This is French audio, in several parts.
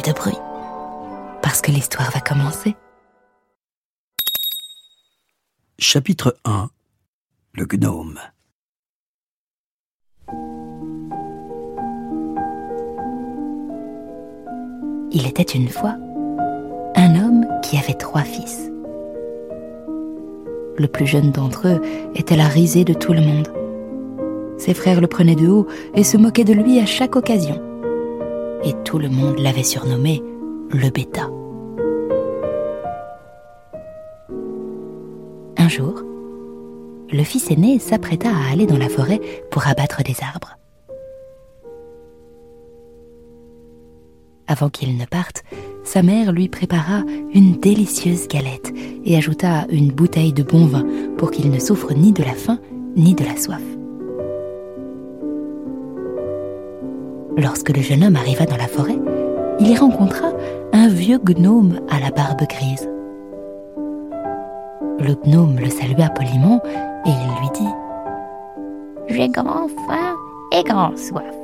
Plus de bruit, parce que l'histoire va commencer. Chapitre 1 Le gnome Il était une fois un homme qui avait trois fils. Le plus jeune d'entre eux était la risée de tout le monde. Ses frères le prenaient de haut et se moquaient de lui à chaque occasion. Et tout le monde l'avait surnommé le bêta. Un jour, le fils aîné s'apprêta à aller dans la forêt pour abattre des arbres. Avant qu'il ne parte, sa mère lui prépara une délicieuse galette et ajouta une bouteille de bon vin pour qu'il ne souffre ni de la faim ni de la soif. Lorsque le jeune homme arriva dans la forêt, il y rencontra un vieux gnome à la barbe grise. Le gnome le salua poliment et il lui dit J'ai grand faim et grand soif.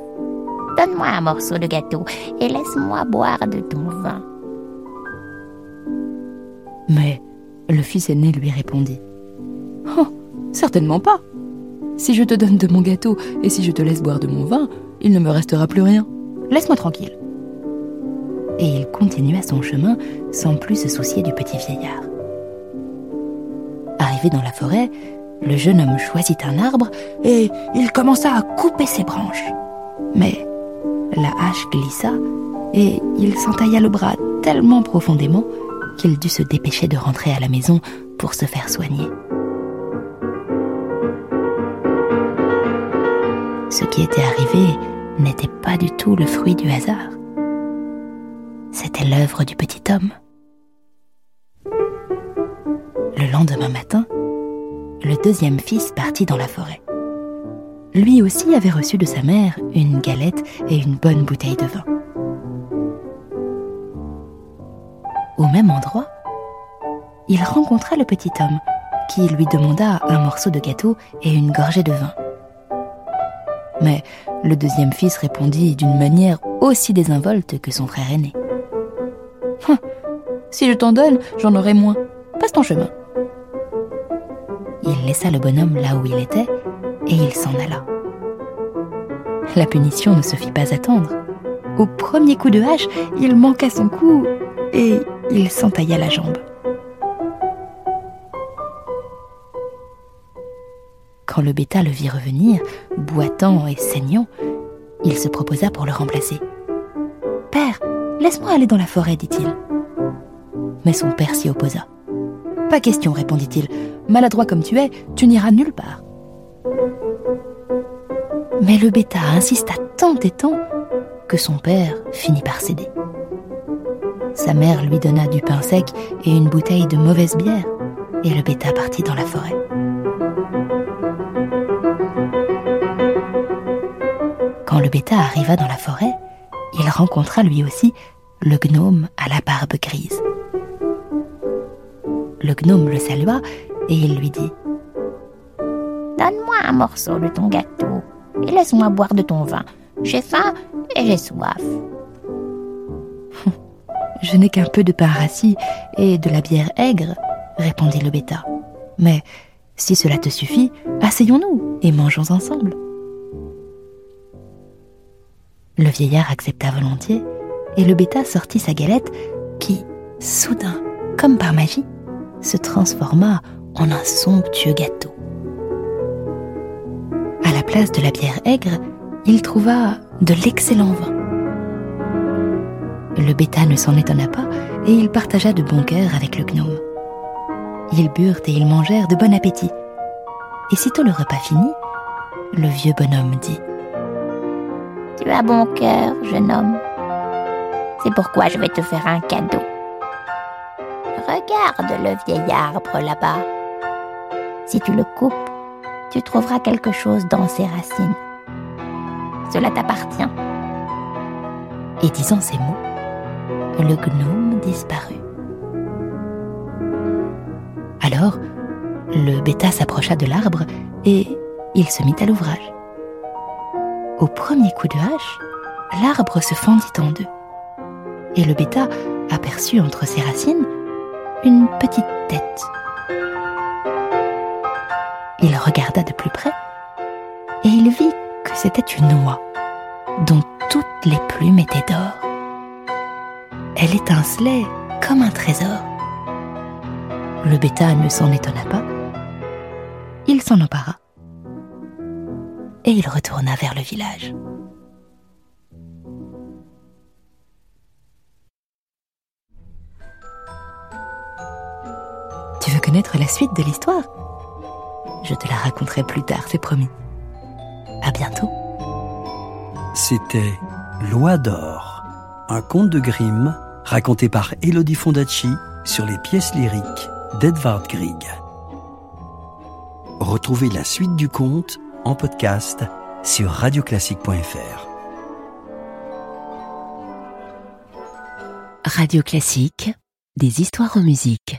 Donne-moi un morceau de gâteau et laisse-moi boire de ton vin. Mais le fils aîné lui répondit Oh, certainement pas. Si je te donne de mon gâteau et si je te laisse boire de mon vin, il ne me restera plus rien. Laisse-moi tranquille. Et il continua son chemin sans plus se soucier du petit vieillard. Arrivé dans la forêt, le jeune homme choisit un arbre et il commença à couper ses branches. Mais la hache glissa et il s'entailla le bras tellement profondément qu'il dut se dépêcher de rentrer à la maison pour se faire soigner. Ce qui était arrivé n'était pas du tout le fruit du hasard. C'était l'œuvre du petit homme. Le lendemain matin, le deuxième fils partit dans la forêt. Lui aussi avait reçu de sa mère une galette et une bonne bouteille de vin. Au même endroit, il rencontra le petit homme qui lui demanda un morceau de gâteau et une gorgée de vin. Mais le deuxième fils répondit d'une manière aussi désinvolte que son frère aîné. Hum, si je t'en donne, j'en aurai moins. Passe ton chemin. Il laissa le bonhomme là où il était et il s'en alla. La punition ne se fit pas attendre. Au premier coup de hache, il manqua son coup et il s'entailla la jambe. Quand le bêta le vit revenir, boitant et saignant, il se proposa pour le remplacer. Père, laisse-moi aller dans la forêt, dit-il. Mais son père s'y opposa. Pas question, répondit-il. Maladroit comme tu es, tu n'iras nulle part. Mais le bêta insista tant et tant que son père finit par céder. Sa mère lui donna du pain sec et une bouteille de mauvaise bière, et le bêta partit dans la forêt. Quand le bêta arriva dans la forêt, il rencontra lui aussi le gnome à la barbe grise. Le gnome le salua et il lui dit Donne-moi un morceau de ton gâteau et laisse-moi boire de ton vin. J'ai faim et j'ai soif. Je n'ai qu'un peu de pain rassis et de la bière aigre, répondit le bêta. Mais si cela te suffit, asseyons-nous et mangeons ensemble. Le vieillard accepta volontiers et le bêta sortit sa galette qui, soudain, comme par magie, se transforma en un somptueux gâteau. À la place de la bière aigre, il trouva de l'excellent vin. Le bêta ne s'en étonna pas et il partagea de bon cœur avec le gnome. Ils burent et ils mangèrent de bon appétit. Et sitôt le repas fini, le vieux bonhomme dit Tu as bon cœur, jeune homme. C'est pourquoi je vais te faire un cadeau. Regarde le vieil arbre là-bas. Si tu le coupes, tu trouveras quelque chose dans ses racines. Cela t'appartient. Et disant ces mots, le gnome disparut. Alors, le bêta s'approcha de l'arbre et il se mit à l'ouvrage. Au premier coup de hache, l'arbre se fendit en deux. Et le bêta aperçut entre ses racines une petite tête. Il regarda de plus près et il vit que c'était une oie dont toutes les plumes étaient d'or. Elle étincelait comme un trésor. Le bêta ne s'en étonna pas. Il s'en empara et il retourna vers le village. Tu veux connaître la suite de l'histoire? Je te la raconterai plus tard, c'est promis. À bientôt. C'était Loi d'or, un conte de Grimm raconté par Elodie Fondacci sur les pièces lyriques d'Edvard Grieg. Retrouvez la suite du conte en podcast sur radioclassique.fr. Radio Classique, des histoires en musique.